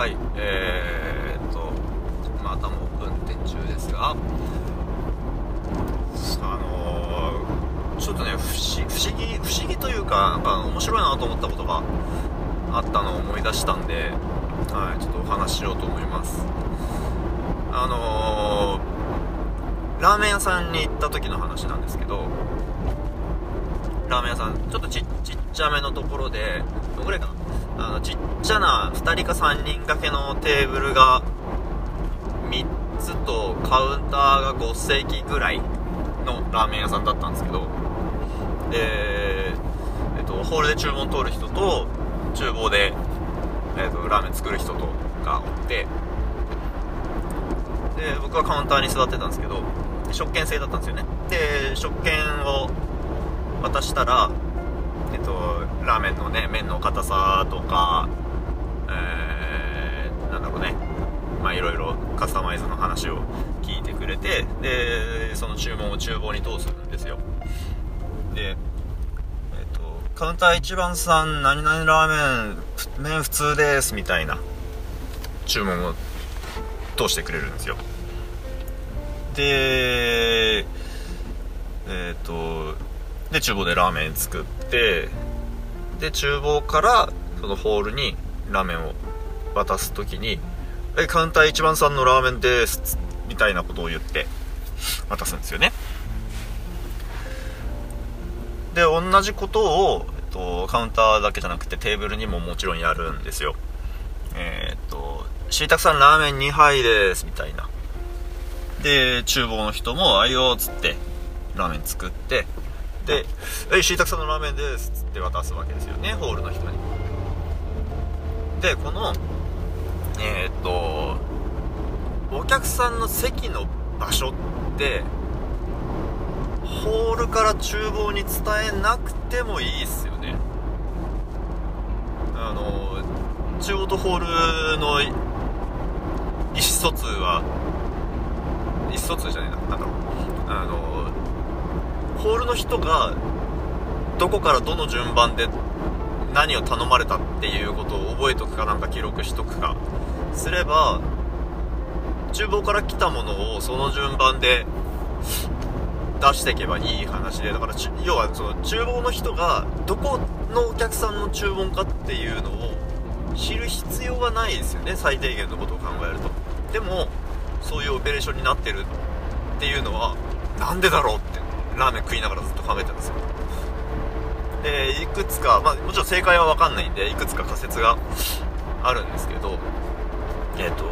はいえー、っとまたも運転中ですがあのー、ちょっとね不思不思議不思議というかなんか面白いなと思ったことがあったのを思い出したんで、はい、ちょっとお話ししようと思います。あのー、ラーメン屋さんに行った時の話なんですけどラーメン屋さんちょっとちっちゃめのところでどんぐらいかなちっちゃな2人か3人掛けのテーブルが3つとカウンターが5席ぐらいのラーメン屋さんだったんですけどで、えっと、ホールで注文通る人と厨房で、えっと、ラーメン作る人とがおってで僕はカウンターに座ってたんですけど食券制だったんですよね。で食券を渡したらラーメンのね麺の硬さとかえー、なんだろうね。まあいろいろカスタマイズの話を聞いてくれてでその注文を厨房に通すんですよ。でえっとカウンター1番さん何々ラーメン麺普通ですみたいな注文を通してくれるんですよ。でえっ、とで厨房でラーメン作ってで厨房からそのホールにラーメンを渡す時に「えカウンター一番さんのラーメンです」みたいなことを言って渡すんですよね。で同じことを、えっと、カウンターだけじゃなくてテーブルにももちろんやるんですよ。えー、っと「しいたくさんラーメン2杯です」みたいな。で厨房の人も「あいよ」っつってラーメン作ってで「えしいたくさんのラーメンです」っつって渡すわけですよねホールの人に。でこのえー、っとお客さんの席の場所ってホールから厨房に伝えなくてもいいっすよね。あの中央とホールの意思疎通は意思疎通じゃないななんだろう。あのホールの人がどこからどの順番で何を頼まれたっていうことを覚えとくかなんか記録しとくかすれば厨房から来たものをその順番で 出していけばいい話でだから要はその厨房の人がどこのお客さんの注文かっていうのを知る必要はないですよね最低限のことを考えると。でもそういうオペレーションになってるっていうのはなんでだろうって。ラーメン食いながらずっと考えてたんですよ。でいくつか、まあ、もちろん正解は分かんないんでいくつか仮説があるんですけどえっ、と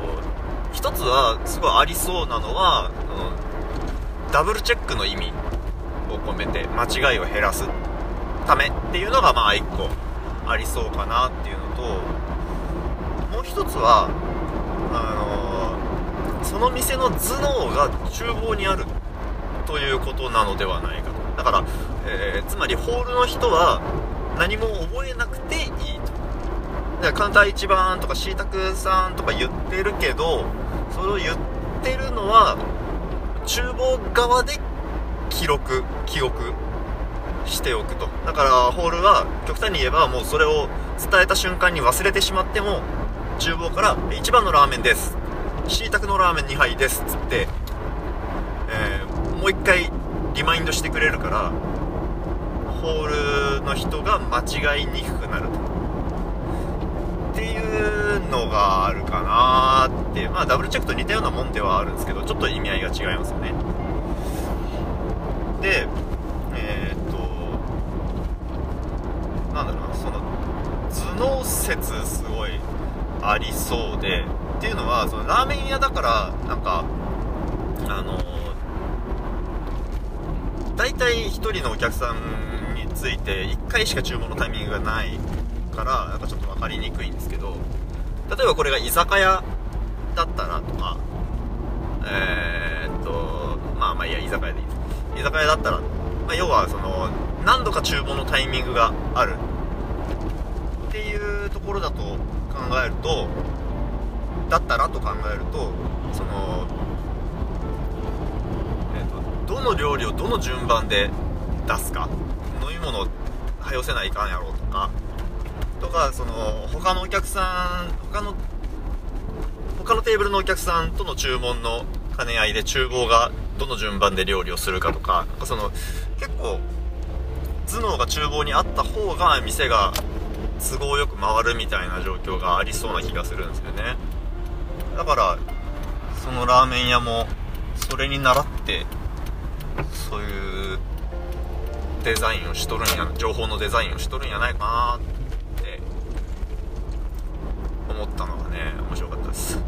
一つはすごいありそうなのは、うん、ダブルチェックの意味を込めて間違いを減らすためっていうのがまあ1個ありそうかなっていうのともう一つはあの、その店の頭脳が厨房にあるということなのではないかと。だから、えー、つまりホールの人は何も覚えなくていいと。だからカウンター1番とかシータクさんとか言ってるけどそれを言ってるのは厨房側で記録記憶しておくと。だからホールは極端に言えばもうそれを伝えた瞬間に忘れてしまっても厨房から「1番のラーメンです」「シータクのラーメン2杯です」っつって、う一回リマインドしてくれるからホールの人が間違いにくくなると。っていうのがあるかなって。まあダブルチェックと似たようなもんではあるんですけどちょっと意味合いが違いますよね。でえー、っとなんだろうなその頭脳説すごいありそうで。っていうのはそのラーメン屋だからなんかあの大体1人のお客さんについて1回しか注文のタイミングがないからなんかちょっと分かりにくいんですけど例えばこれが居酒屋だったらとかえー、っとまあまあいや居酒屋でいいです。居酒屋だったら、まあ、要はその何度か注文のタイミングがあるっていうところだと考えるとだったらと考えるとそのどの料理をどの順番で出すか？飲み物はよせないかんやろうとか。とかその他のお客さん他の他のテーブルのお客さんとの注文の兼ね合いで厨房がどの順番で料理をするかとか。かその結構頭脳が厨房にあった方が店が都合よく回るみたいな状況がありそうな気がするんですよね。だからそのラーメン屋もそれに倣ってそういうデザインをしとるんや情報のデザインをしとるんやないかなって思ったのがね面白かったです。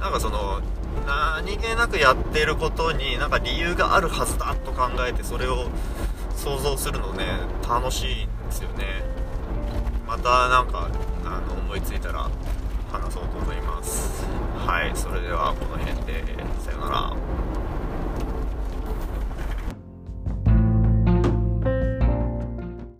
なんかその何気なくやってることになんか理由があるはずだと考えてそれを想像するのね楽しいんですよね。またなんかあの思いついたら話そうと思います。はいそれではこの辺でさよなら。